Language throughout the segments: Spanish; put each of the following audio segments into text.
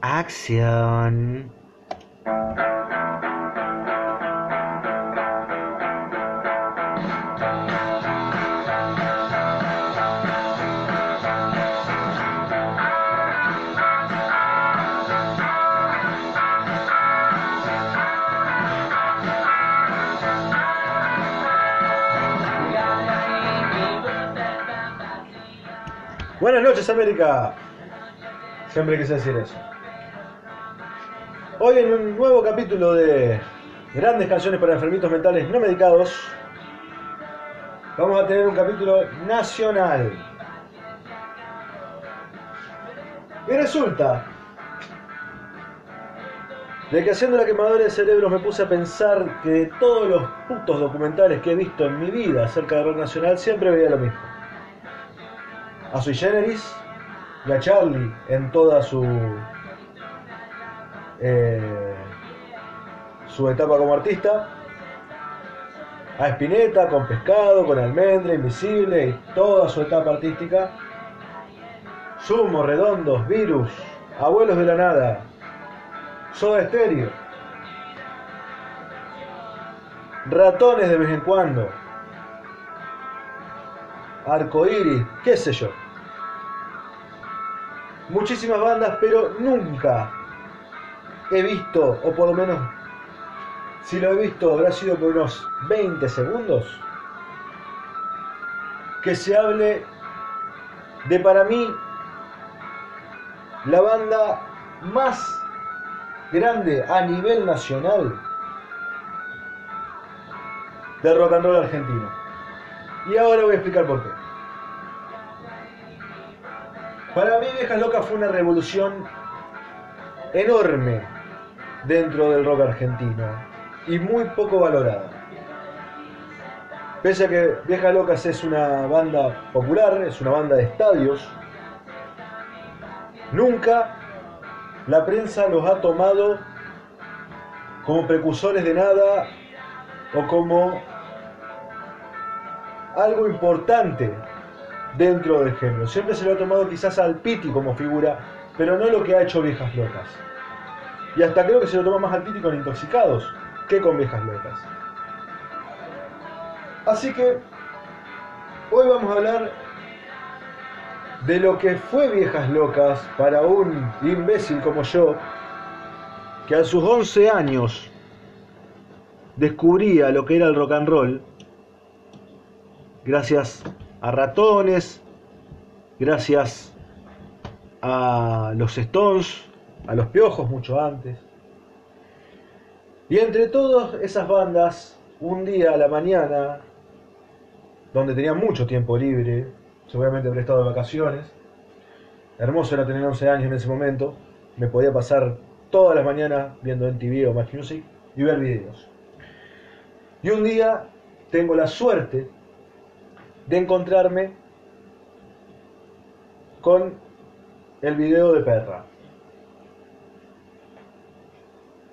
Acción. Buenas noches América. Siempre quise decir eso. Hoy en un nuevo capítulo de grandes canciones para enfermitos mentales no medicados, vamos a tener un capítulo nacional. Y resulta de que haciendo la quemadora de cerebros me puse a pensar que de todos los putos documentales que he visto en mi vida acerca de rock nacional siempre veía lo mismo a Sui Generis y a Charlie en toda su eh, su etapa como artista. A Spinetta con Pescado, con Almendra, Invisible y toda su etapa artística. Sumo, Redondos, Virus, Abuelos de la Nada, Soda Stereo, Ratones de vez en cuando, Arcoiris, qué sé yo. Muchísimas bandas, pero nunca he visto, o por lo menos si lo he visto habrá sido por unos 20 segundos, que se hable de para mí la banda más grande a nivel nacional de rock and argentino. Y ahora voy a explicar por qué. Para mí Viejas Locas fue una revolución enorme dentro del rock argentino y muy poco valorada. Pese a que Viejas Locas es una banda popular, es una banda de estadios, nunca la prensa los ha tomado como precursores de nada o como algo importante dentro del género. Siempre se lo ha tomado quizás al Piti como figura, pero no lo que ha hecho Viejas Locas. Y hasta creo que se lo toma más al Piti con Intoxicados que con Viejas Locas. Así que hoy vamos a hablar de lo que fue Viejas Locas para un imbécil como yo, que a sus 11 años descubría lo que era el rock and roll, gracias a ratones, gracias a los Stones, a los Piojos mucho antes. Y entre todas esas bandas, un día a la mañana, donde tenía mucho tiempo libre, seguramente habré estado de vacaciones, hermoso era tener 11 años en ese momento, me podía pasar todas las mañanas viendo MTV o Match Music y ver videos. Y un día tengo la suerte de encontrarme con el video de Perra.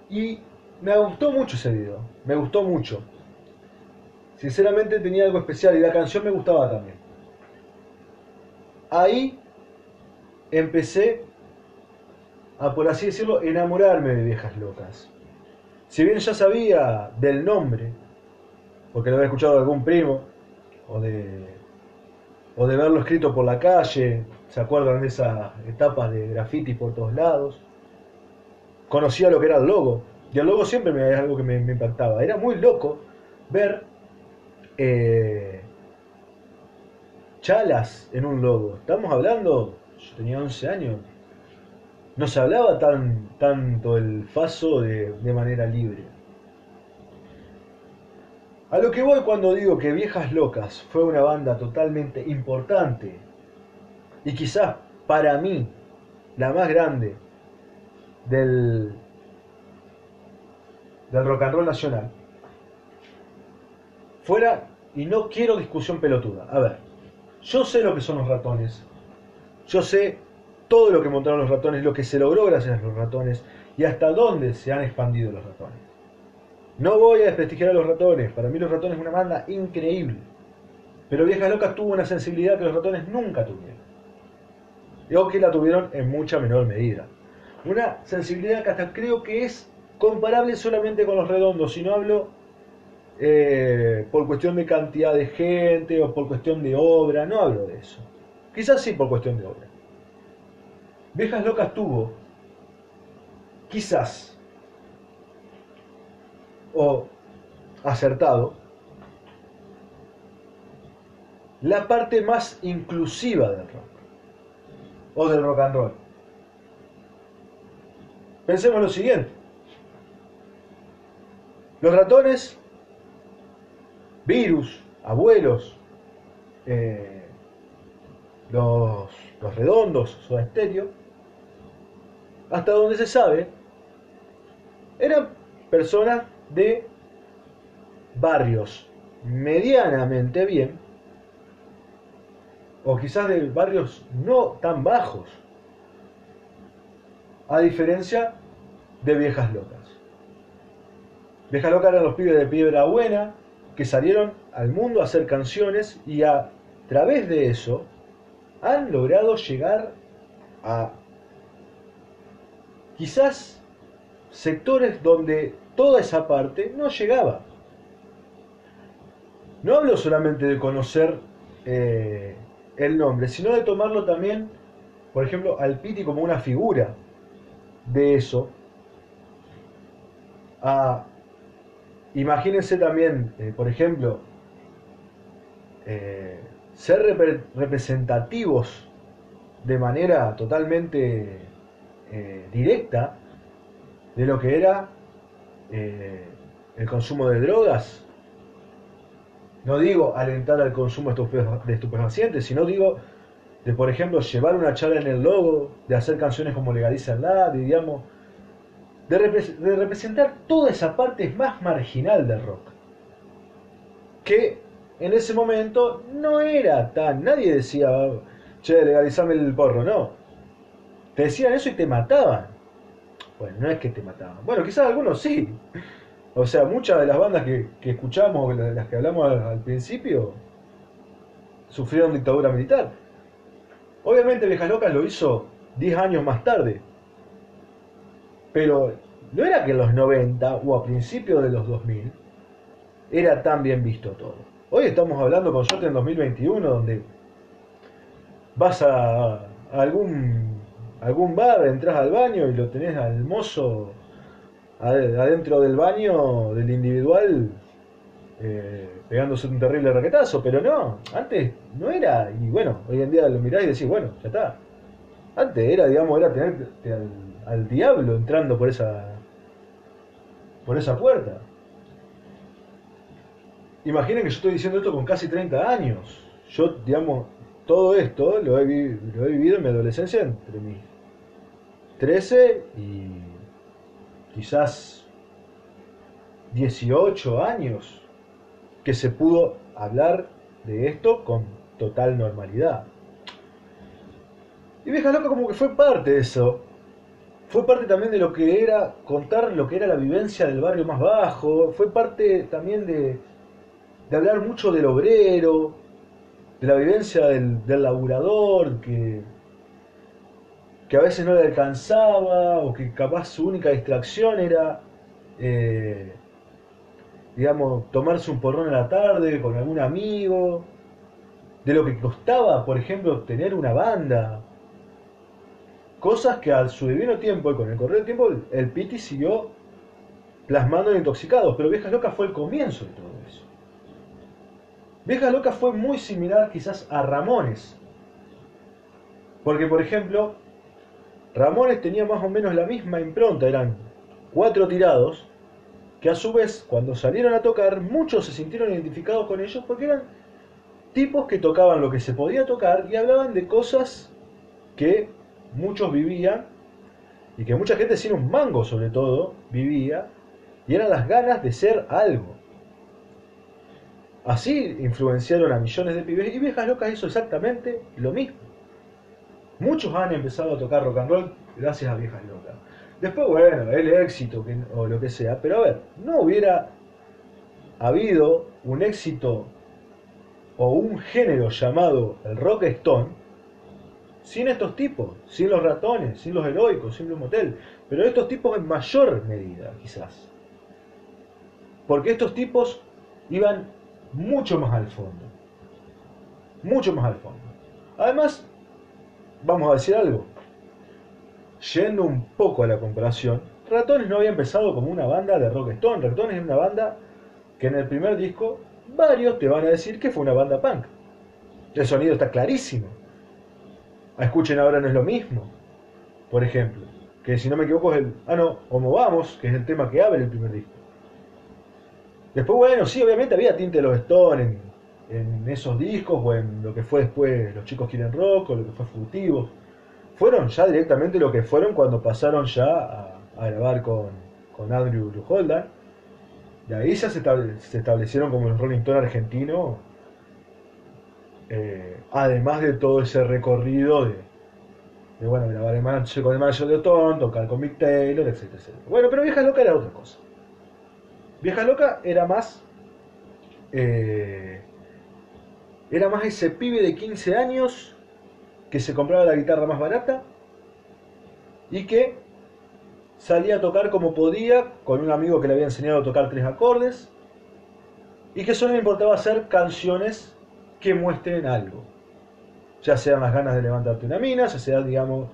Y me gustó mucho ese video, me gustó mucho. Sinceramente tenía algo especial y la canción me gustaba también. Ahí empecé a, por así decirlo, enamorarme de viejas locas. Si bien ya sabía del nombre, porque lo había escuchado de algún primo, o de, o de verlo escrito por la calle, ¿se acuerdan de esas etapas de graffiti por todos lados? Conocía lo que era el logo, y el logo siempre me es algo que me, impactaba. Era muy loco ver eh, chalas en un logo. Estamos hablando, yo tenía 11 años, no se hablaba tan, tanto el faso de, de manera libre. A lo que voy cuando digo que Viejas Locas fue una banda totalmente importante y quizás para mí la más grande del, del rock and roll nacional, fuera, y no quiero discusión pelotuda, a ver, yo sé lo que son los ratones, yo sé todo lo que montaron los ratones, lo que se logró gracias a los ratones y hasta dónde se han expandido los ratones. No voy a desprestigiar a los ratones, para mí los ratones es una banda increíble. Pero Viejas Locas tuvo una sensibilidad que los ratones nunca tuvieron. O que la tuvieron en mucha menor medida. Una sensibilidad que hasta creo que es comparable solamente con los redondos, si no hablo eh, por cuestión de cantidad de gente o por cuestión de obra, no hablo de eso. Quizás sí por cuestión de obra. Viejas Locas tuvo, quizás, o acertado, la parte más inclusiva del rock o del rock and roll. Pensemos lo siguiente. Los ratones, virus, abuelos, eh, los, los redondos, su estéreo, hasta donde se sabe, eran personas de barrios medianamente bien, o quizás de barrios no tan bajos, a diferencia de viejas locas. Viejas locas eran los pibes de piedra buena que salieron al mundo a hacer canciones y a través de eso han logrado llegar a quizás sectores donde toda esa parte no llegaba. No hablo solamente de conocer eh, el nombre, sino de tomarlo también, por ejemplo, al Piti como una figura de eso. imagínense también, eh, por ejemplo, eh, ser representativos de manera totalmente eh, directa de lo que era el consumo de drogas no digo alentar al consumo de estupefacientes, sino digo de, por ejemplo, llevar una charla en el logo, de hacer canciones como Legaliza la, digamos, de, de, representar toda esa parte más marginal del rock. Que en ese momento no era tan, nadie decía, che, legalizame el porro, no. Te decían eso y te mataban. Bueno, no es que te mataban. Bueno, quizás algunos sí. O sea, muchas de las bandas que, escuchamos, de las que hablamos al, principio, sufrieron dictadura militar. Obviamente Viejas Locas lo hizo 10 años más tarde. Pero no era que en los 90 o a principios de los 2000 era tan bien visto todo. Hoy estamos hablando con suerte en 2021 donde vas a, algún, algún bar, entras al baño y lo tenés al mozo adentro del baño del individual eh, pegándose un terrible raquetazo, pero no, antes no era, y bueno, hoy en día lo mirás y decís, bueno, ya está. Antes era, digamos, era tener al, diablo entrando por esa por esa puerta. Imaginen que yo estoy diciendo esto con casi 30 años. Yo, digamos, todo esto lo he, lo he vivido en mi adolescencia entre mis 13 y quizás 18 años que se pudo hablar de esto con total normalidad. Y Vieja Loca como que fue parte de eso. Fue parte también de lo que era contar lo que era la vivencia del barrio más bajo. Fue parte también de, de hablar mucho del obrero, de la vivencia del, del laburador que que a veces no le alcanzaba o que capaz su única distracción era, eh, digamos, tomarse un porrón a la tarde con algún amigo, de lo que costaba, por ejemplo, tener una banda. Cosas que al su divino tiempo y con el correr del tiempo el Piti siguió plasmando en Intoxicados, pero Viejas Locas fue el comienzo de todo eso. Viejas Locas fue muy similar quizás a Ramones. Porque, por ejemplo, Ramones tenía más o menos la misma impronta, eran cuatro tirados, que a su vez cuando salieron a tocar muchos se sintieron identificados con ellos porque eran tipos que tocaban lo que se podía tocar y hablaban de cosas que muchos vivían y que mucha gente sin un mango sobre todo vivía y eran las ganas de ser algo. Así influenciaron a millones de pibes y Viejas Locas hizo exactamente lo mismo. Muchos han empezado a tocar rock and roll gracias a Viejas Locas. Después, bueno, el éxito o lo que sea, pero a ver, no hubiera habido un éxito o un género llamado el rock stone sin estos tipos, sin los ratones, sin los heroicos, sin Blue Motel, pero estos tipos en mayor medida, quizás. Porque estos tipos iban mucho más al fondo. Mucho más al fondo. Además, vamos a decir algo. Yendo un poco a la comparación, Ratones no había empezado como una banda de rock stone. Ratones es una banda que en el primer disco varios te van a decir que fue una banda punk. El sonido está clarísimo. Escuchen ahora no es lo mismo. Por ejemplo, que si no me equivoco es el. Ah, no, Como Vamos, que es el tema que abre el primer disco. Después, bueno, sí, obviamente había tinte de los Stones en, esos discos o en lo que fue después Los Chicos Quieren Rock o lo que fue Fugitivos. Fueron ya directamente lo que fueron cuando pasaron ya a, grabar con, con Andrew Holden. Y ahí ya se, establecieron como los Rolling Stones argentinos, eh, además de todo ese recorrido de, bueno, grabar el con el manager de Otón, tocar con Mick Taylor, etc, Bueno, pero Vieja Loca era otra cosa. Vieja Loca era más. Eh, era más ese pibe de 15 años que se compraba la guitarra más barata y que salía a tocar como podía con un amigo que le había enseñado a tocar tres acordes y que solo le importaba hacer canciones que muestren algo. Ya sean las ganas de levantarte una mina, ya sea, digamos,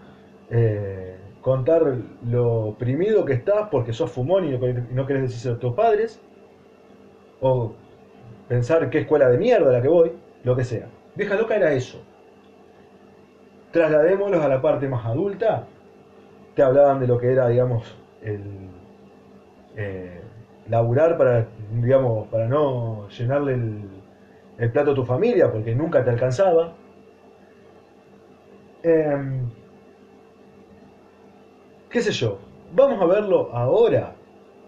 eh, contar lo oprimido que estás porque sos fumón y no, querés decirse a tus padres, o pensar qué escuela de mierda la que voy, lo que sea. Vieja loca era eso. Trasladémoslos a la parte más adulta te hablaban de lo que era, digamos, el eh, laburar para, digamos, para no llenarle el, plato a tu familia, porque nunca te alcanzaba. Em, ¿Qué sé yo? Vamos a verlo ahora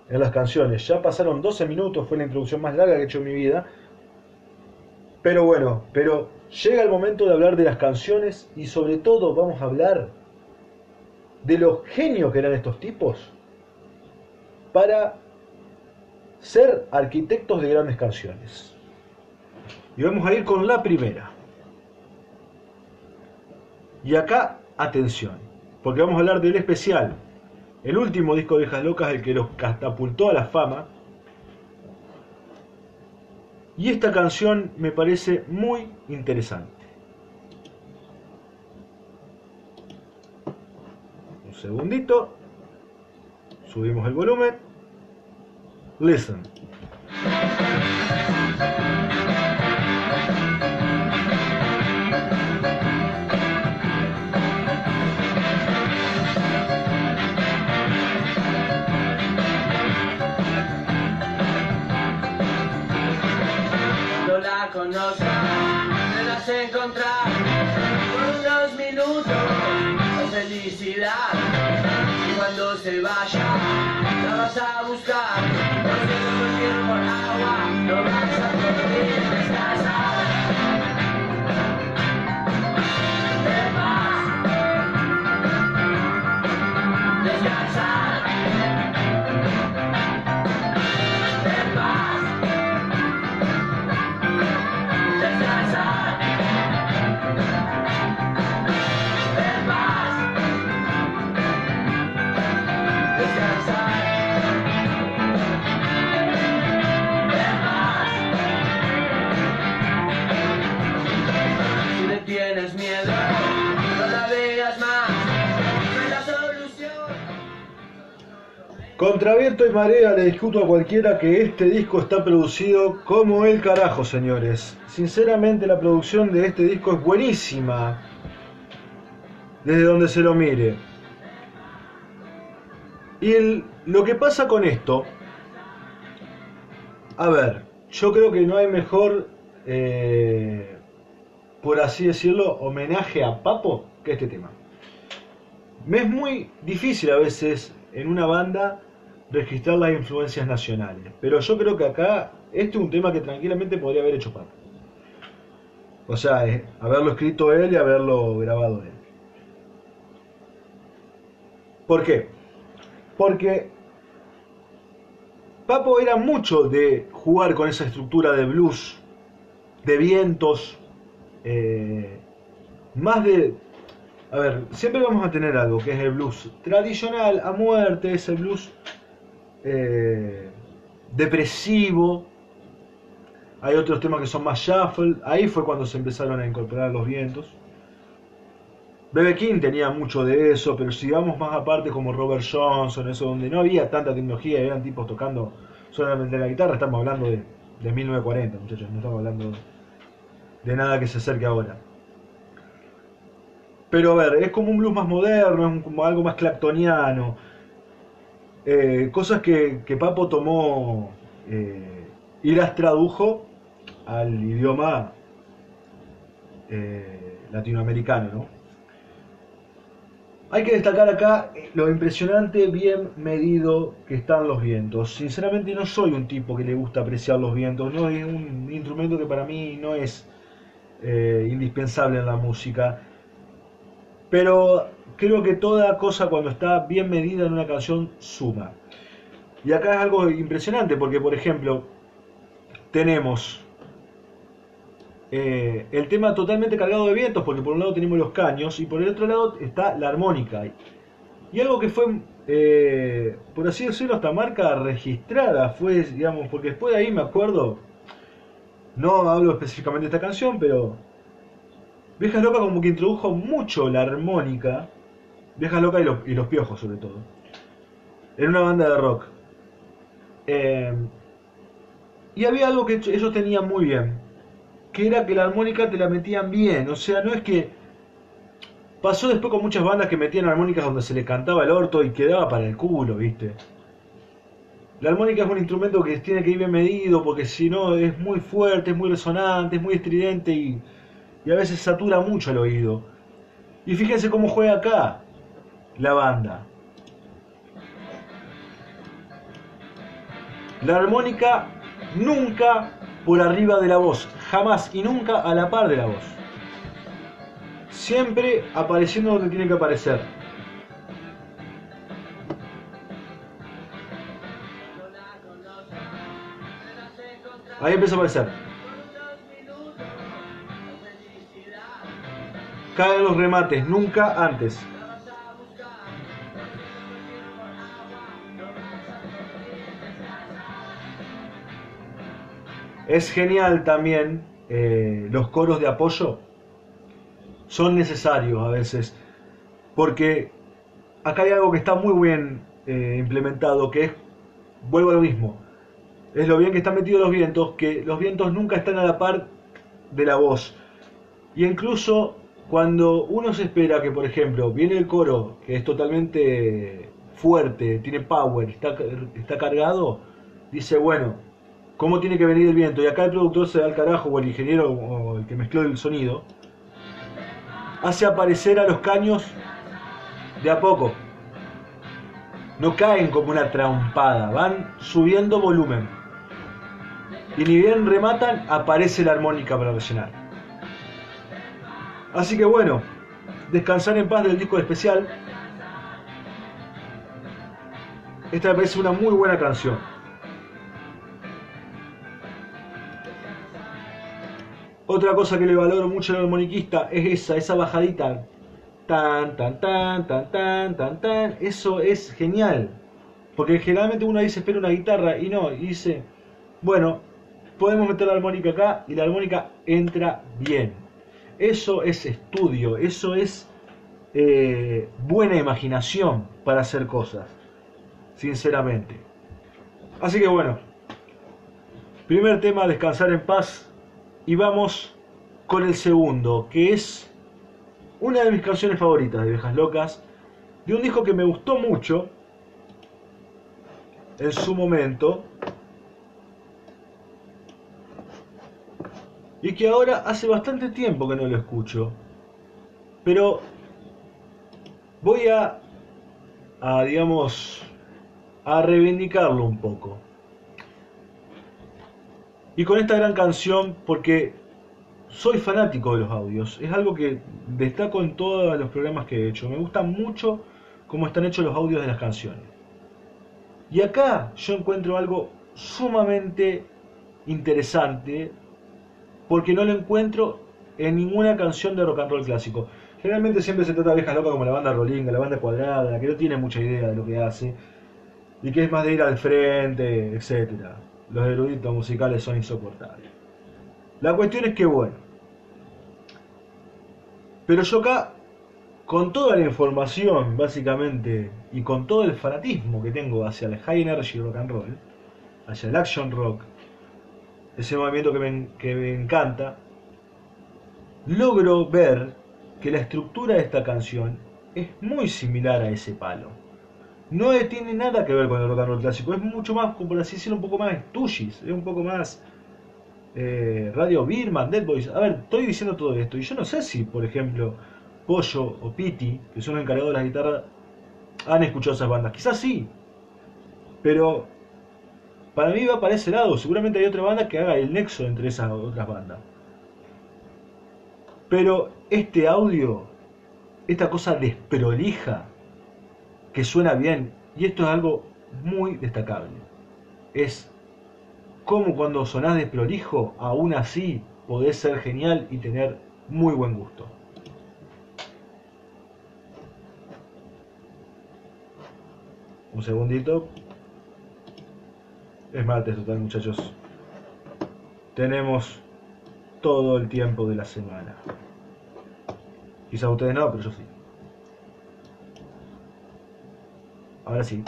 en las canciones. Ya pasaron 12 minutos, fue la introducción más larga que he hecho en mi vida. Pero bueno, pero llega el momento de hablar de las canciones y sobre todo vamos a hablar de los genios que eran estos tipos para ser arquitectos de grandes canciones. Y vamos a ir con la primera. Y acá, atención, porque vamos a hablar del especial, el último disco de Viejas Locas, el que los catapultó a la fama. Y esta canción me parece muy interesante. segundito. Subimos el volumen. Listen. No conozco, me las encontrar por unos minutos felicidad. Y cuando se vaya la vas a buscar no sé por agua no vas a poder descansar viento y marea le discuto a cualquiera que este disco está producido como el carajo, señores. Sinceramente la producción de este disco es buenísima. Desde donde se lo mire. Y lo que pasa con esto, a ver, yo creo que no hay mejor, eh, por así decirlo, homenaje a Papo que este tema. Me es muy difícil a veces en una banda registrar las influencias nacionales. Pero yo creo que acá este es un tema que tranquilamente podría haber hecho Papo. O sea, eh, haberlo escrito él y haberlo grabado él. ¿Por qué? Porque Papo era mucho de jugar con esa estructura de blues, de vientos, eh, más de, A ver, siempre vamos a tener algo que es el blues tradicional, a muerte, ese blues eh, depresivo. Hay otros temas que son más shuffle. Ahí fue cuando se empezaron a incorporar los vientos. B.B. King tenía mucho de eso, pero si vamos más aparte como Robert Johnson, eso donde no había tanta tecnología, eran tipos tocando solamente la guitarra, estamos hablando de, de 1940, muchachos, no estamos hablando de nada que se acerque ahora. Pero a ver, es como un blues más moderno, es como algo más claptoniano. Eh, cosas que, que, Papo tomó eh, y las tradujo al idioma eh, latinoamericano, ¿no? Hay que destacar acá lo impresionante, bien medido que están los vientos. Sinceramente no soy un tipo que le gusta apreciar los vientos, no es un instrumento que para mí no es eh, indispensable en la música. Pero creo que toda cosa cuando está bien medida en una canción suma. Y acá es algo impresionante porque, por ejemplo, tenemos eh, el tema totalmente cargado de vientos, porque por un lado tenemos los caños y por el otro lado está la armónica. Y algo que fue, eh, por así decirlo, esta marca registrada fue, digamos, porque después de ahí me acuerdo, no hablo específicamente de esta canción, pero Viejas Loca como que introdujo mucho la armónica, Viejas Loca y los, y los piojos sobre todo, en una banda de rock. Eh, y había algo que ellos tenían muy bien, que era que la armónica te la metían bien. O sea, no es que. Pasó después con muchas bandas que metían armónicas donde se le cantaba el orto y quedaba para el culo, ¿viste? La armónica es un instrumento que tiene que ir bien medido porque si no es muy fuerte, es muy resonante, es muy estridente y, y a veces satura mucho el oído. Y fíjense cómo juega acá la banda. La armónica nunca por arriba de la voz, jamás y nunca a la par de la voz. Siempre apareciendo donde tiene que aparecer. Ahí empieza a aparecer. Caen los remates, nunca antes. Es genial también eh, los coros de apoyo. Son necesarios a veces. Porque acá hay algo que está muy bien eh, implementado, que es, vuelvo a lo mismo, es lo bien que están metidos los vientos, que los vientos nunca están a la par de la voz. Y incluso cuando uno se espera que, por ejemplo, viene el coro, que es totalmente fuerte, tiene power, está, está cargado, dice, bueno, cómo tiene que venir el viento. Y acá el productor se da al carajo, o el ingeniero, o el que mezcló el sonido, hace aparecer a los caños de a poco. No caen como una trampada, van subiendo volumen. Y ni bien rematan, aparece la armónica para rellenar. Así que bueno, descansar en paz del disco especial. Esta me parece una muy buena canción. Otra cosa que le valoro mucho al armoniquista es esa, esa bajadita. Tan, tan, tan, tan, tan, tan, tan. Eso es genial. Porque generalmente uno dice espera una guitarra y no, y dice, bueno, podemos meter la armónica acá y la armónica entra bien. Eso es estudio, eso es eh, buena imaginación para hacer cosas, sinceramente. Así que bueno, primer tema, descansar en paz. Y vamos con el segundo, que es una de mis canciones favoritas de Viejas Locas, de un disco que me gustó mucho en su momento y que ahora hace bastante tiempo que no lo escucho. Pero voy a, a digamos, a reivindicarlo un poco. Y con esta gran canción, porque soy fanático de los audios, es algo que destaco en todos los programas que he hecho. Me gusta mucho cómo están hechos los audios de las canciones. Y acá yo encuentro algo sumamente interesante, porque no lo encuentro en ninguna canción de rock and roll clásico. Generalmente siempre se trata de viejas locas como la banda Rolinga, la banda cuadrada, que no tiene mucha idea de lo que hace y que es más de ir al frente, etcétera. Los eruditos musicales son insoportables. La cuestión es que bueno. Pero yo acá, con toda la información, básicamente, y con todo el fanatismo que tengo hacia el high energy rock and roll, hacia el action rock, ese movimiento que me, que me encanta, logro ver que la estructura de esta canción es muy similar a ese palo. No tiene nada que ver con el rock and roll clásico, es mucho más, como por decirlo, un poco más Stooges, es un poco más eh, Radio Birman, Dead Boys. A ver, estoy diciendo todo esto y yo no sé si, por ejemplo, Pollo o Piti, que son encargados de la guitarra, han escuchado esas bandas. Quizás sí, pero para mí va para ese lado. Seguramente hay otra banda que haga el nexo entre esas otras bandas. Pero este audio, esta cosa desprolija, que suena bien, y esto es algo muy destacable, es como cuando sonás desprolijo, aún así podés ser genial y tener muy buen gusto. Un segundito. Es martes total, muchachos. Tenemos todo el tiempo de la semana. Quizá ustedes no, pero yo sí. Ahora sí.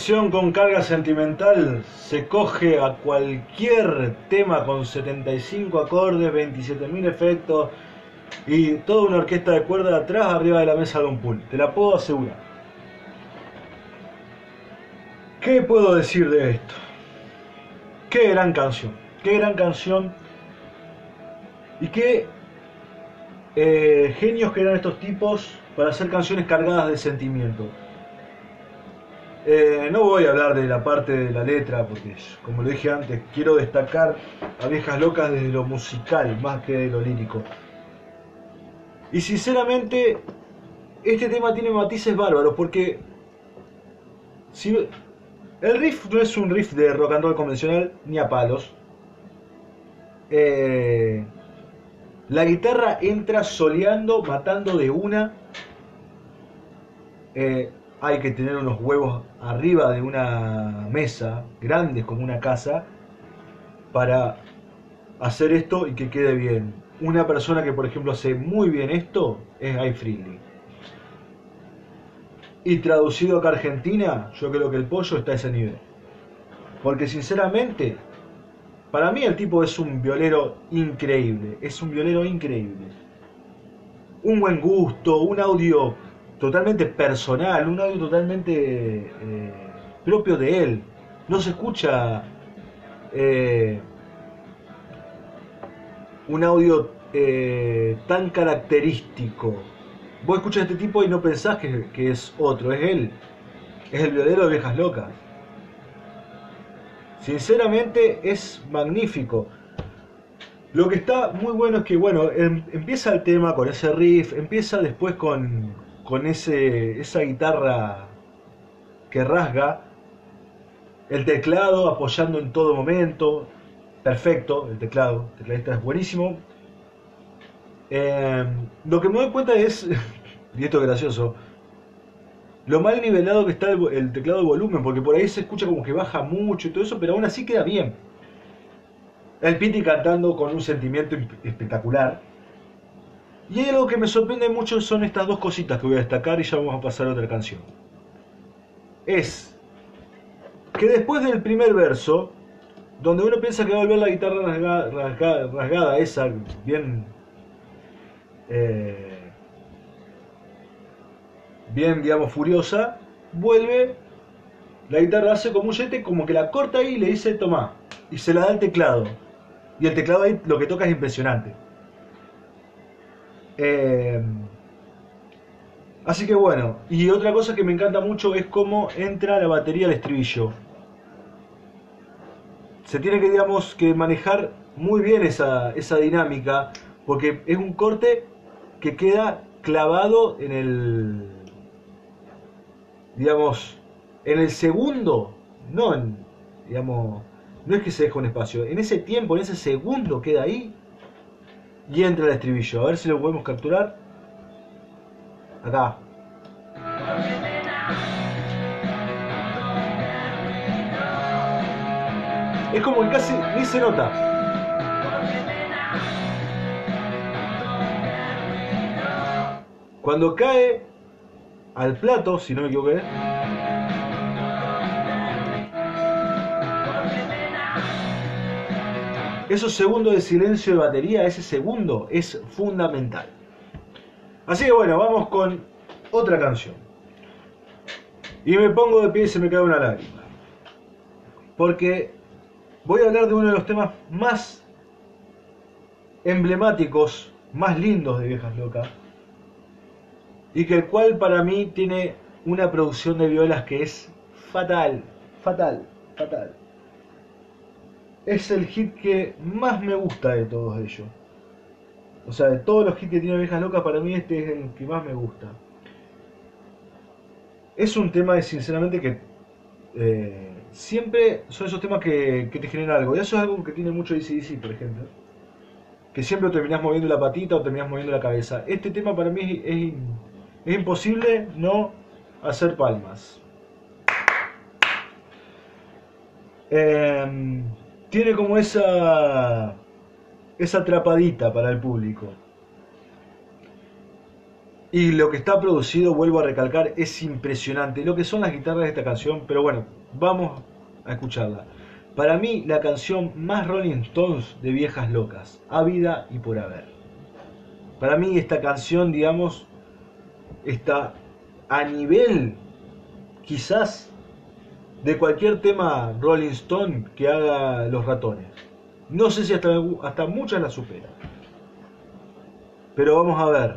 Canción con carga sentimental se coge a cualquier tema con 75 acordes, 27.000 efectos y toda una orquesta de cuerda atrás arriba de la mesa de un pool. Te la puedo asegurar. ¿Qué puedo decir de esto? Qué gran canción. Qué gran canción. Y qué eh, genios que eran estos tipos para hacer canciones cargadas de sentimiento. Eh, no voy a hablar de la parte de la letra, porque como lo dije antes, quiero destacar a Viejas Locas desde lo musical más que de lo lírico. Y sinceramente, este tema tiene matices bárbaros, porque si, el riff no es un riff de rock and roll convencional, ni a palos. Eh, La guitarra entra soleando, matando de una. Eh, hay que tener unos huevos arriba de una mesa, grandes como una casa, para hacer esto y que quede bien. Una persona que, por ejemplo, hace muy bien esto es Guy Freely. Y traducido acá a Argentina, yo creo que el pollo está a ese nivel. Porque sinceramente, para mí el tipo es un violero increíble. Es un violero increíble. Un buen gusto, un audio totalmente personal, un audio totalmente eh, propio de él. No se escucha eh, un audio eh, tan característico. Vos escuchas a este tipo y no pensás que, que es otro, es él. Es el violero de Viejas Locas. Sinceramente es magnífico. Lo que está muy bueno es que, bueno, em- empieza el tema con ese riff, empieza después con, con ese, esa guitarra que rasga, el teclado apoyando en todo momento, perfecto, el teclado, el tecladista es buenísimo. Em, lo que me doy cuenta es, y esto es gracioso, lo mal nivelado que está el, el teclado de volumen, porque por ahí se escucha como que baja mucho y todo eso, pero aún así queda bien. El Piti cantando con un sentimiento espectacular. Y hay algo que me sorprende mucho son estas dos cositas que voy a destacar y ya vamos a pasar a otra canción. Es que después del primer verso, donde uno piensa que va a volver la guitarra rasga- rasga- rasgada, esa bien eh, bien, digamos, furiosa, vuelve, la guitarra hace como un yete, como que la corta ahí y le dice, toma, y se la da al teclado. Y el teclado ahí lo que toca es impresionante. Eh, así que bueno, y otra cosa que me encanta mucho es cómo entra la batería al estribillo. Se tiene que, digamos, que manejar muy bien esa, esa dinámica, porque es un corte que queda clavado en el, digamos, en el segundo, no digamos, no es que se deje un espacio, en ese tiempo, en ese segundo queda ahí y entra el estribillo. A ver si lo podemos capturar. Acá. Es como que casi ni se nota. Cuando cae al plato, si no me equivoqué, esos segundos de silencio de batería, ese segundo es fundamental. Así que bueno, vamos con otra canción. Y me pongo de pie y se me cae una lágrima. Porque voy a hablar de uno de los temas más emblemáticos, más lindos de Viejas Locas. Y que el cual para mí tiene una producción de violas que es fatal, fatal, fatal. Es el hit que más me gusta de todos ellos. O sea, de todos los hits que tiene Viejas Locas, para mí este es el que más me gusta. Es un tema, sinceramente, que eh, siempre son esos temas que, que te generan algo. Y eso es algo que tiene mucho ACDC, por ejemplo. Que siempre terminás moviendo la patita o terminás moviendo la cabeza. Este tema para mí es, es, imposible no hacer palmas. Eh, tiene como esa esa atrapadita para el público. Y lo que está producido, vuelvo a recalcar, es impresionante. Lo que son las guitarras de esta canción, pero bueno, vamos a escucharla. Para mí, la canción más Rolling Stones de Viejas Locas, a vida y por haber. Para mí, esta canción, digamos, está a nivel, quizás, de cualquier tema Rolling Stone que haga los ratones. No sé si hasta, hasta muchas la superan. Pero vamos a ver.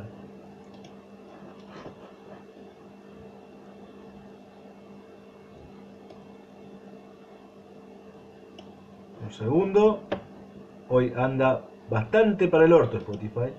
Un segundo. Hoy anda bastante para el orto Spotify.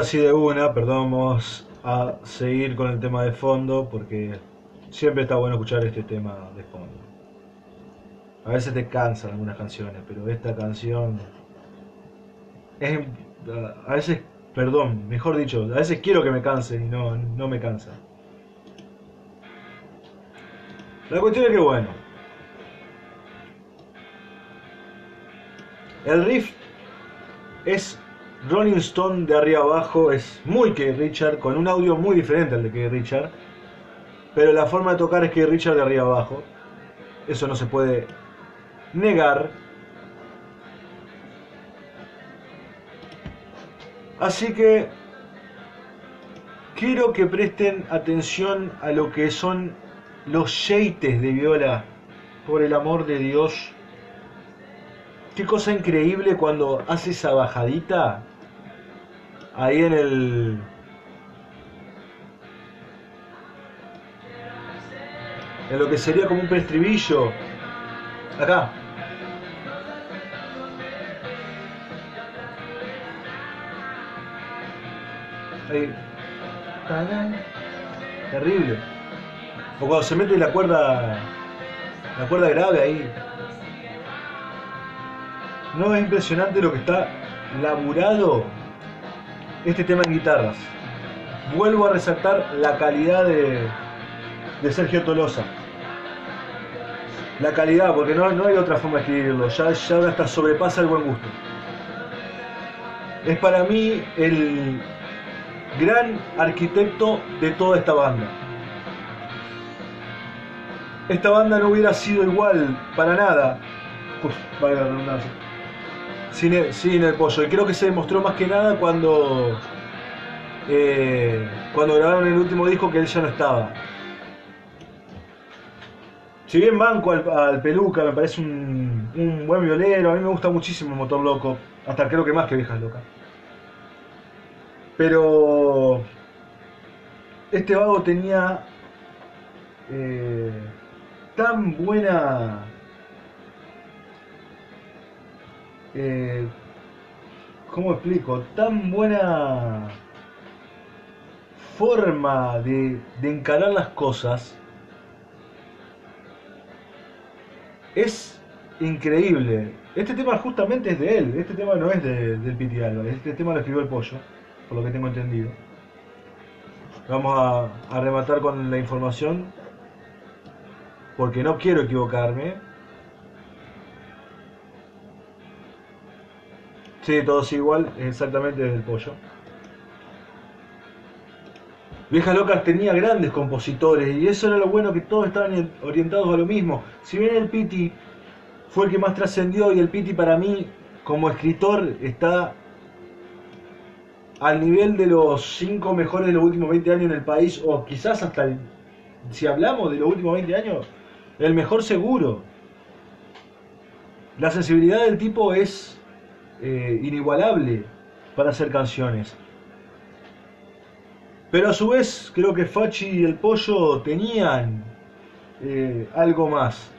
Así de una, perdón, vamos a seguir con el tema de fondo porque siempre está bueno escuchar este tema de fondo. A veces te cansan algunas canciones, pero esta canción es a veces, perdón, mejor dicho, a veces quiero que me cansen y no, no me cansa. La cuestión es que bueno, el riff es Rolling Stone de arriba abajo, es muy que Richard, con un audio muy diferente al de que Richard, pero la forma de tocar es que Richard de arriba abajo, eso no se puede negar. Así que quiero que presten atención a lo que son los sheites de viola, por el amor de Dios. Qué cosa increíble cuando hace esa bajadita ahí en el en lo que sería como un prestribillo. Acá. Ahí. Terrible. O cuando se mete la cuerda la cuerda grave ahí no es impresionante lo que está laburado este tema en guitarras. Vuelvo a resaltar la calidad de, de Sergio Tolosa. La calidad, porque no, no hay otra forma de escribirlo, ya, ya hasta sobrepasa el buen gusto. Es para mí el gran arquitecto de toda esta banda. Esta banda no hubiera sido igual para nada. Uf, vaya sin el, sin pollo. Y creo que se demostró más que nada cuando, eh, cuando grabaron el último disco que él ya no estaba. Si bien banco al, Peluca, me parece un, un, buen violero, a mí me gusta muchísimo el Motor Loco, hasta creo que más que Viejas Locas. Pero este vago tenía eh, tan buena eh, ¿cómo explico? Tan buena forma de, encarar las cosas es increíble. Este tema justamente es de él, este tema no es de, del Piti Álvarez, este tema lo escribió el pollo, por lo que tengo entendido. Vamos a rematar con la información, porque no quiero equivocarme. Sí, todos igual, exactamente desde el pollo. Viejas Locas tenía grandes compositores y eso era lo bueno que todos estaban orientados a lo mismo. Si bien el Piti fue el que más trascendió y el Piti para mí como escritor está al nivel de los cinco mejores de los últimos 20 años en el país o quizás hasta el, si hablamos de los últimos 20 años, el mejor seguro. La sensibilidad del tipo es eh, inigualable para hacer canciones. Pero a su vez creo que Fachi y el Pollo tenían eh, algo más.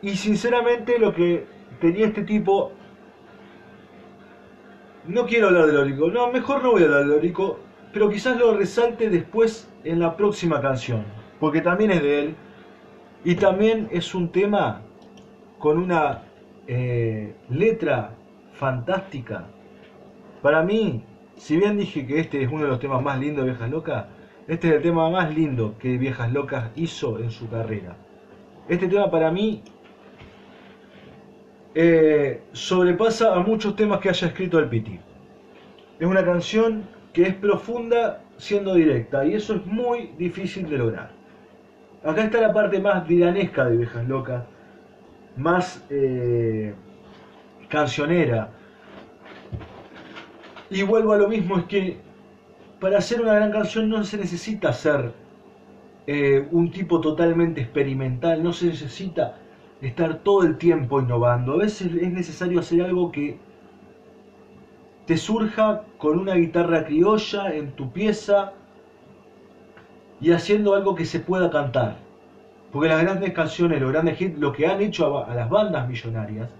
Y sinceramente lo que tenía este tipo... No quiero hablar de Lórico, no, mejor no voy a hablar de Lórico, pero quizás lo resalte después en la próxima canción, porque también es de él y también es un tema con una eh, letra fantástica. Para mí, si bien dije que este es uno de los temas más lindos de Viejas Locas, este es el tema más lindo que Viejas Locas hizo en su carrera. Este tema para mí eh, sobrepasa a muchos temas que haya escrito el Piti. Es una canción que es profunda siendo directa y eso es muy difícil de lograr. Acá está la parte más diranesca de Viejas Locas, más eh, cancionera. Y vuelvo a lo mismo, es que para hacer una gran canción no se necesita ser eh, un tipo totalmente experimental, no se necesita estar todo el tiempo innovando. A veces es necesario hacer algo que te surja con una guitarra criolla en tu pieza y haciendo algo que se pueda cantar. Porque las grandes canciones, los grandes hits, lo que han hecho a, las bandas millonarias,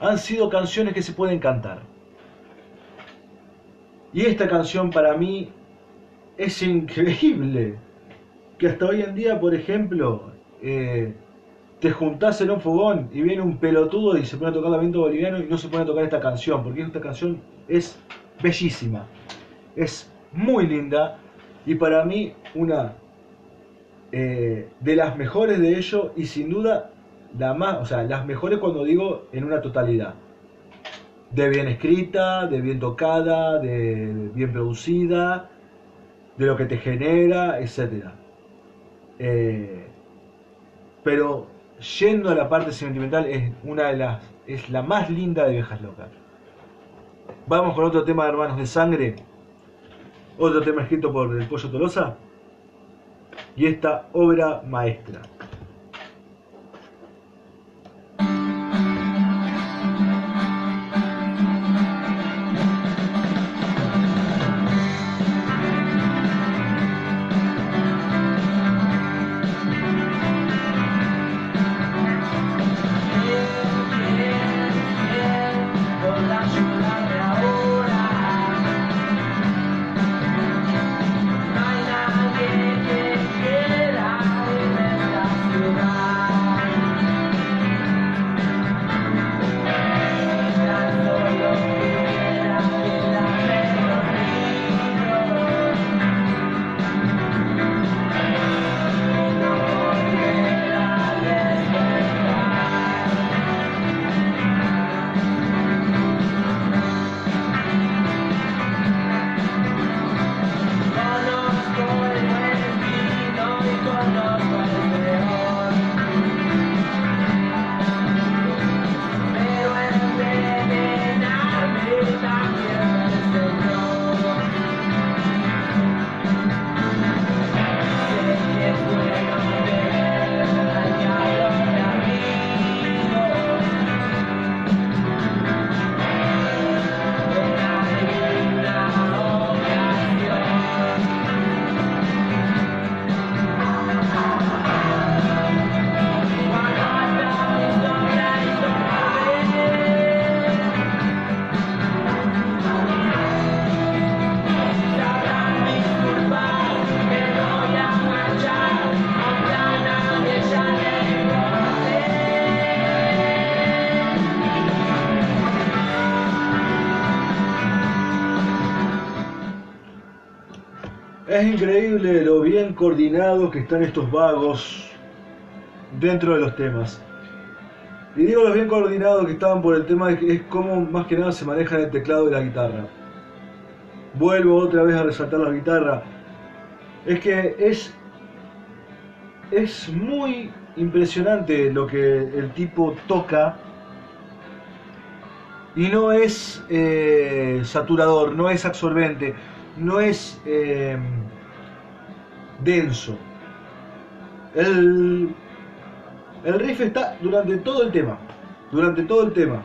han sido canciones que se pueden cantar. Y esta canción para mí es increíble. Que hasta hoy en día, por ejemplo, eh, te juntás en un fogón y viene un pelotudo y se pone a tocar lamento boliviano y no se pone a tocar esta canción, porque esta canción es bellísima, es muy linda y para mí una eh, de las mejores de ellos y sin duda la más, o sea, las mejores cuando digo en una totalidad. De bien escrita, de bien tocada, de bien producida, de lo que te genera, etc. Eh, pero yendo a la parte sentimental es una de las es la más linda de Viejas Locas. Vamos con otro tema de Hermanos de Sangre, otro tema escrito por el Pollo Tolosa y esta obra maestra. Increíble lo bien coordinados que están estos vagos dentro de los temas. Y digo los bien coordinados que estaban por el tema de es cómo más que nada se maneja el teclado y la guitarra. Vuelvo otra vez a resaltar la guitarra. Es que es es muy impresionante lo que el tipo toca y no es eh, saturador, no es absorbente no es eh, denso. El, el riff está durante todo el tema, durante todo el tema,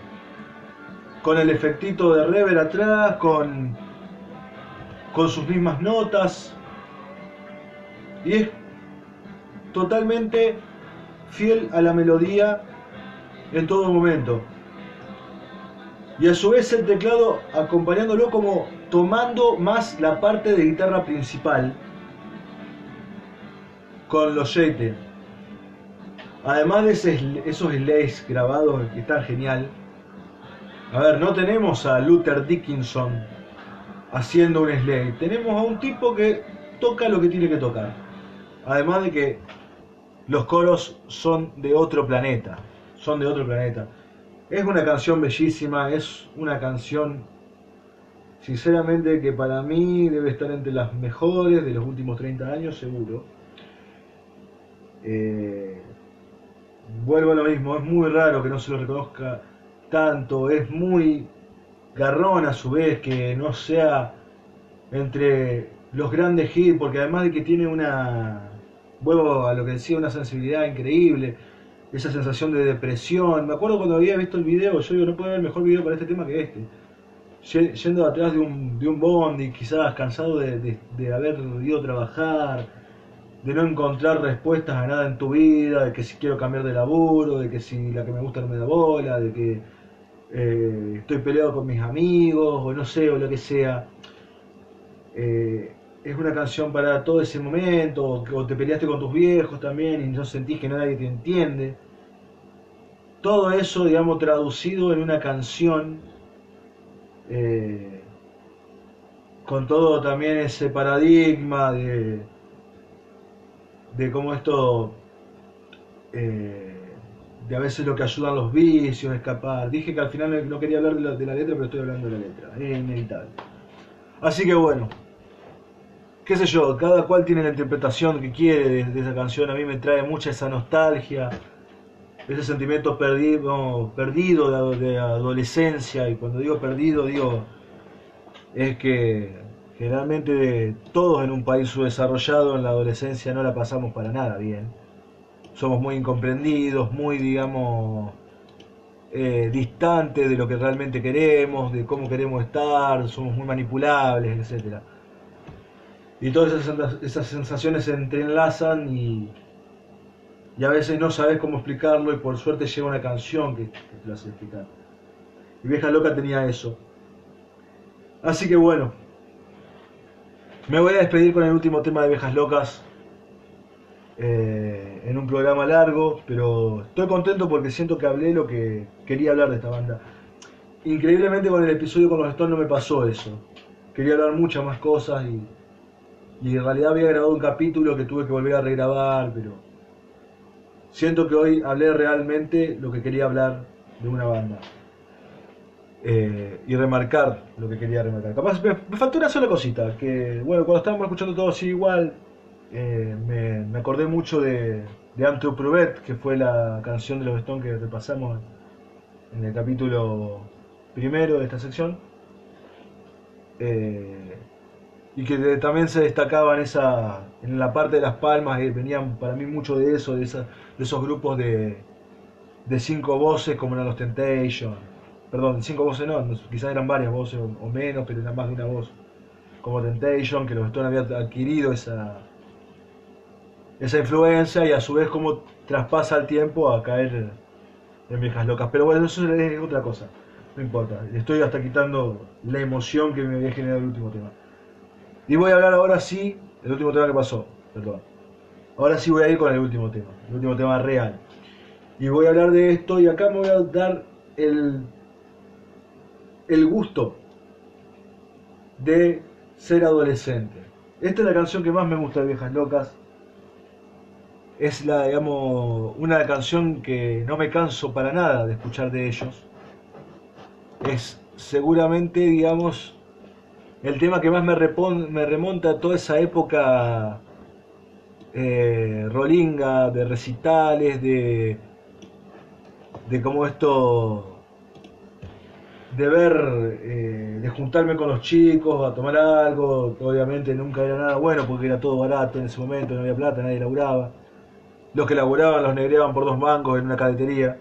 con el efectito de rever atrás, con, con sus mismas notas, y es totalmente fiel a la melodía en todo momento. Y a su vez el teclado acompañándolo como tomando más la parte de guitarra principal con los Yete. Además de esos slays grabados que están genial. A ver, no tenemos a Luther Dickinson haciendo un slay. Tenemos a un tipo que toca lo que tiene que tocar. Además de que los coros son de otro planeta. Son de otro planeta. Es una canción bellísima, es una canción sinceramente que para mí debe estar entre las mejores de los últimos 30 años, seguro. Eh, vuelvo a lo mismo, es muy raro que no se lo reconozca tanto, es muy garrón a su vez que no sea entre los grandes hits, porque además de que tiene una, vuelvo a lo que decía, una sensibilidad increíble, esa sensación de depresión. Me acuerdo cuando había visto el video, yo digo, no puedo haber mejor video para este tema que este yendo atrás de un, de un bondi, quizás cansado de, haber ido a trabajar, de no encontrar respuestas a nada en tu vida, de que si quiero cambiar de laburo, de que si la que me gusta no me da bola, de que eh, estoy peleado con mis amigos, o no sé, o lo que sea. eh, es una canción para todo ese momento, o te peleaste con tus viejos también y no sentís que nadie te entiende. Todo eso, digamos, traducido en una canción, eh, con todo también ese paradigma de, de cómo esto, eh, de a veces lo que ayudan los vicios, a escapar. Dije que al final no quería hablar de la, de la letra, pero estoy hablando de la letra, es inevitable. Así que bueno, qué sé yo, cada cual tiene la interpretación que quiere de, esa canción. A mí me trae mucha esa nostalgia, ese sentimiento perdido, perdido de, adolescencia. Y cuando digo perdido, digo, es que generalmente todos en un país subdesarrollado en la adolescencia no la pasamos para nada bien. Somos muy incomprendidos, muy, digamos, eh, distantes de lo que realmente queremos, de cómo queremos estar, somos muy manipulables, etcétera y todas esas, sensaciones se entrelazan y, y a veces no sabes cómo explicarlo y por suerte llega una canción que, te lo hace explicar. Y Vieja Loca tenía eso. Así que bueno, me voy a despedir con el último tema de Viejas Locas eh, en un programa largo, pero estoy contento porque siento que hablé lo que quería hablar de esta banda. Increíblemente con el episodio con los Stones no me pasó eso. Quería hablar muchas más cosas y y en realidad había grabado un capítulo que tuve que volver a regrabar, pero siento que hoy hablé realmente lo que quería hablar de una banda. Eh, y remarcar lo que quería remarcar. Capaz me, faltó una sola cosita, que bueno, cuando estábamos escuchando todo así igual, eh, me, acordé mucho de, de Anteo que fue la canción de los Stones que repasamos en el capítulo primero de esta sección. Eh, y que también se destacaba en esa en la parte de las palmas y venían para mí mucho de eso de, esa, de esos grupos de, de cinco voces como eran los Temptation perdón cinco voces no, quizás eran varias voces o, menos pero era más de una voz como Temptation que los Stones habían adquirido esa esa influencia y a su vez como traspasa el tiempo a caer en viejas locas pero bueno eso es otra cosa no importa estoy hasta quitando la emoción que me había generado el último tema y voy a hablar ahora sí, el último tema que pasó, perdón. Ahora sí voy a ir con el último tema, el último tema real. Y voy a hablar de esto y acá me voy a dar el, el gusto de ser adolescente. Esta es la canción que más me gusta de Viejas Locas. Es la, digamos, una canción que no me canso para nada de escuchar de ellos. Es seguramente, digamos, el tema que más me, me remonta a toda esa época eh, rolinga, de recitales, de, de cómo esto, de ver, eh, de juntarme con los chicos a tomar algo, obviamente nunca era nada bueno porque era todo barato en ese momento, no había plata, nadie laburaba. Los que laburaban los negreaban por dos mangos en una cadetería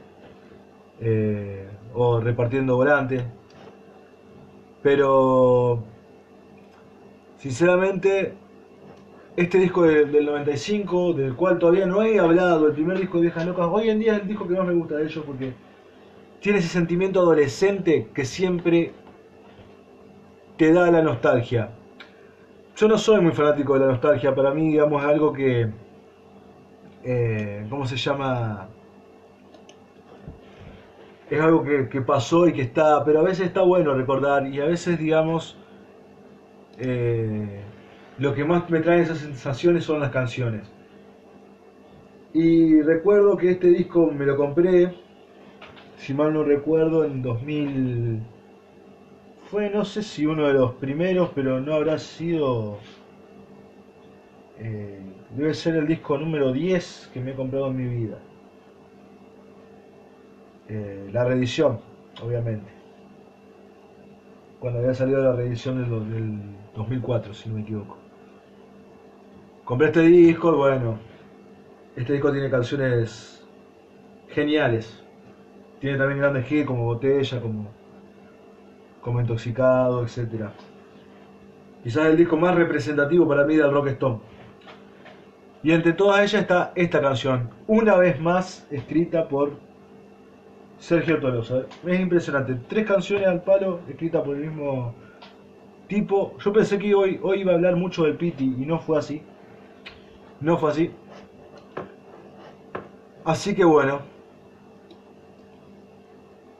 eh, o repartiendo volantes. Pero Sinceramente, este disco del 95, del cual todavía no he hablado, el primer disco de Viejas Locas, hoy en día es el disco que más me gusta de ellos porque tiene ese sentimiento adolescente que siempre te da la nostalgia. Yo no soy muy fanático de la nostalgia, para mí, digamos, es algo que. Eh, ¿Cómo se llama? Es algo que, pasó y que está. Pero a veces está bueno recordar y a veces, digamos eh, lo que más me trae esas sensaciones son las canciones. Y recuerdo que este disco me lo compré, si mal no recuerdo, en 2000. Fue, no sé si uno de los primeros, pero no habrá sido. Eh, debe ser el disco número 10 que me he comprado en mi vida. Eh, la reedición, obviamente. Cuando había salido la reedición del 2004, si no me equivoco. Compré este disco bueno, este disco tiene canciones geniales. Tiene también grandes hits como Botella, como, como Intoxicado, etc. Quizás el disco más representativo para mí del Rock Stone. Y entre todas ellas está esta canción, una vez más escrita por Sergio Tolosa. Es impresionante. Tres canciones al palo escritas por el mismo tipo, yo pensé que hoy, hoy iba a hablar mucho del Piti y no fue así. No fue así. Así que bueno,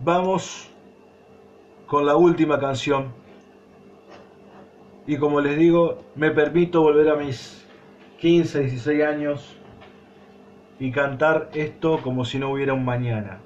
vamos con la última canción. Y como les digo, me permito volver a mis 15, 16 años y cantar esto como si no hubiera un mañana.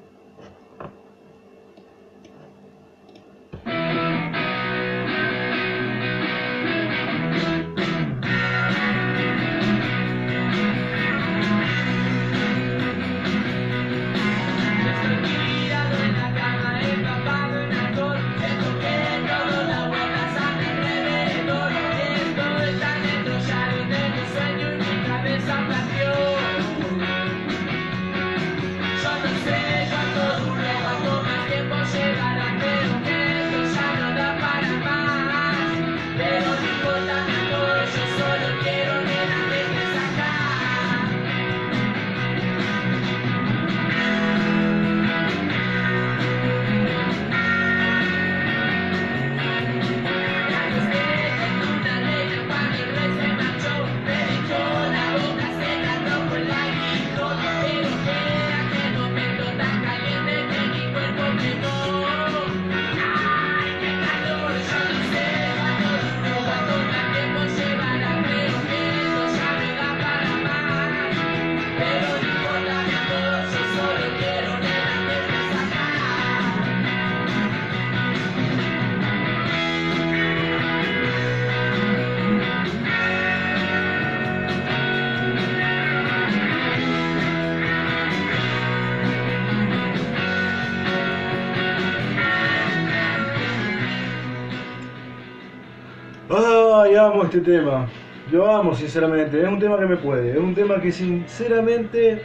Este tema. Lo amo, sinceramente. Es un tema que me puede. Es un tema que, sinceramente.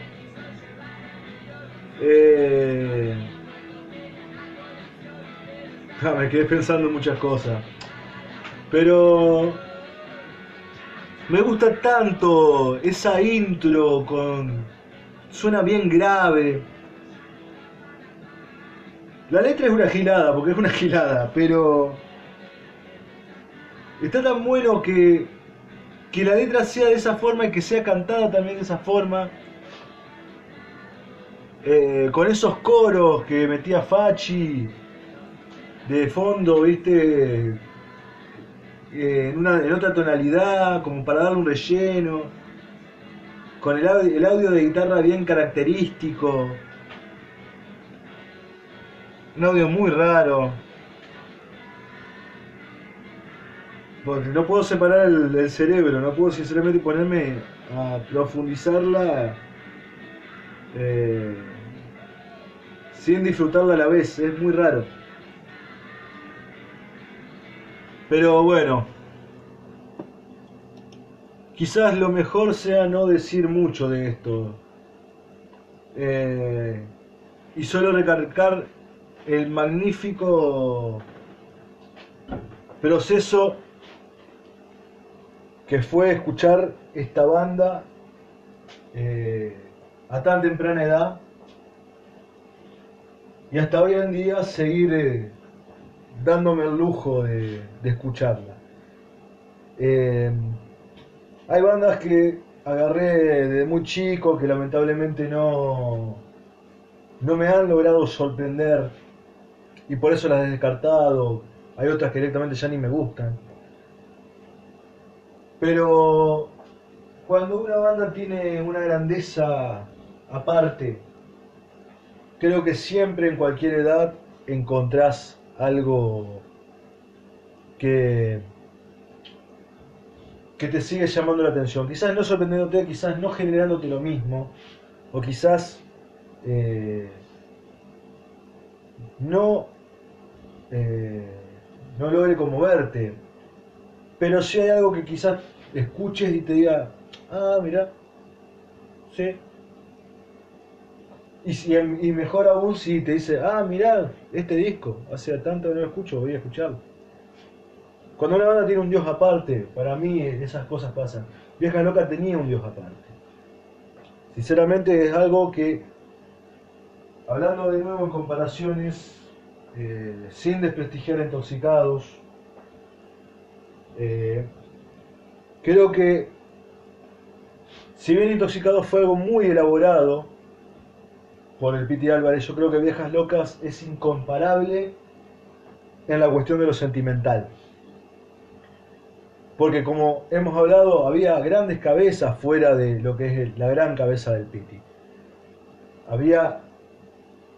Eh... me quedé pensando en muchas cosas. Pero. Me gusta tanto esa intro con. Suena bien grave. La letra es una gilada, porque es una gilada, pero está tan bueno que, que la letra sea de esa forma y que sea cantada también de esa forma. Eh, con esos coros que metía Fachi de fondo, viste, eh, en, otra tonalidad, como para darle un relleno, con el audio de guitarra bien característico, un audio muy raro. Porque no puedo separar el, cerebro, no puedo sinceramente ponerme a profundizarla eh, sin disfrutarla a la vez, es muy raro. Pero bueno, quizás lo mejor sea no decir mucho de esto eh, y solo recargar el magnífico proceso que fue escuchar esta banda eh, a tan temprana edad y hasta hoy en día seguir eh, dándome el lujo de, escucharla. Eh, hay bandas que agarré de muy chico que lamentablemente no, no me han logrado sorprender y por eso las he descartado. Hay otras que directamente ya ni me gustan. Pero cuando una banda tiene una grandeza aparte, creo que siempre en cualquier edad encontrás algo que, que te sigue llamando la atención. Quizás no sorprendiéndote, quizás no generándote lo mismo, o quizás eh, no, eh, no logre conmoverte pero si hay algo que quizás escuches y te diga, ah, mira, sí. Y, si, y mejor aún si te dice, ah, mira, este disco, hace tanto que no lo escucho, voy a escucharlo. Cuando una banda tiene un dios aparte, para mí esas cosas pasan. Vieja Loca tenía un dios aparte. Sinceramente es algo que, hablando de nuevo en comparaciones, eh, sin desprestigiar intoxicados, Eh, creo que, si bien Intoxicado fue algo muy elaborado por el Piti Álvarez, yo creo que Viejas Locas es incomparable en la cuestión de lo sentimental. Porque como hemos hablado, había grandes cabezas fuera de lo que es la gran cabeza del Piti. Había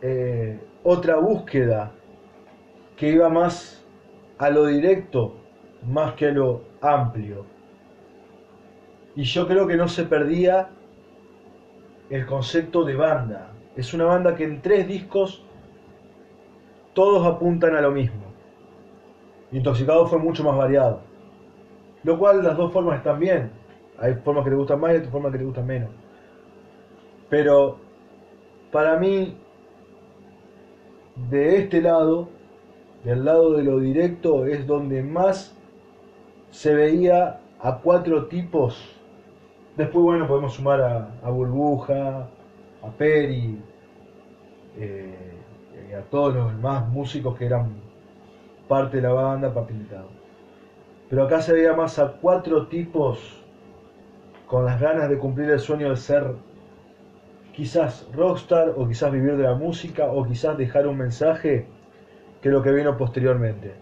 eh, otra búsqueda que iba más a lo directo, más que a lo amplio. Y yo creo que no se perdía el concepto de banda. Es una banda que en tres discos todos apuntan a lo mismo. Intoxicado fue mucho más variado. Lo cual las dos formas están bien. Hay formas que te gustan más y otras formas que te gustan menos. Pero para mí, de este lado, del lado de lo directo, es donde más se veía a cuatro tipos. Después, bueno, podemos sumar a, Burbuja, a Peri, eh, y a todos los demás músicos que eran parte de la banda, parte invitado. Pero acá se veía más a cuatro tipos con las ganas de cumplir el sueño de ser quizás rockstar o quizás vivir de la música o quizás dejar un mensaje que lo que vino posteriormente.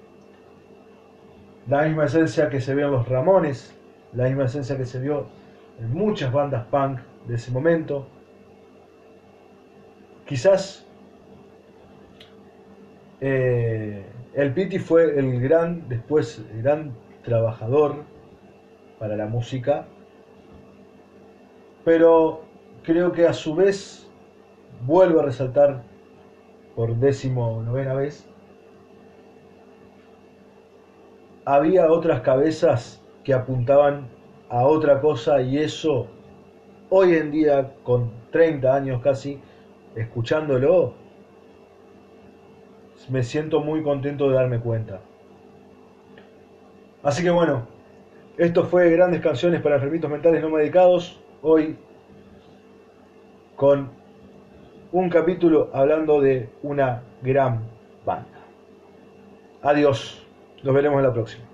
La misma esencia que se vio en los Ramones, la misma esencia que se vio muchas bandas punk de ese momento. Quizás eh, el Piti fue el gran, después, el gran trabajador para la música, pero creo que a su vez vuelvo a resaltar por décimo novena vez, había otras cabezas que apuntaban a otra cosa y eso hoy en día con 30 años casi escuchándolo me siento muy contento de darme cuenta. Así que bueno, esto fue Grandes Canciones para Enfermitos Mentales No Medicados. Hoy con un capítulo hablando de una gran banda. Adiós, nos veremos en la próxima.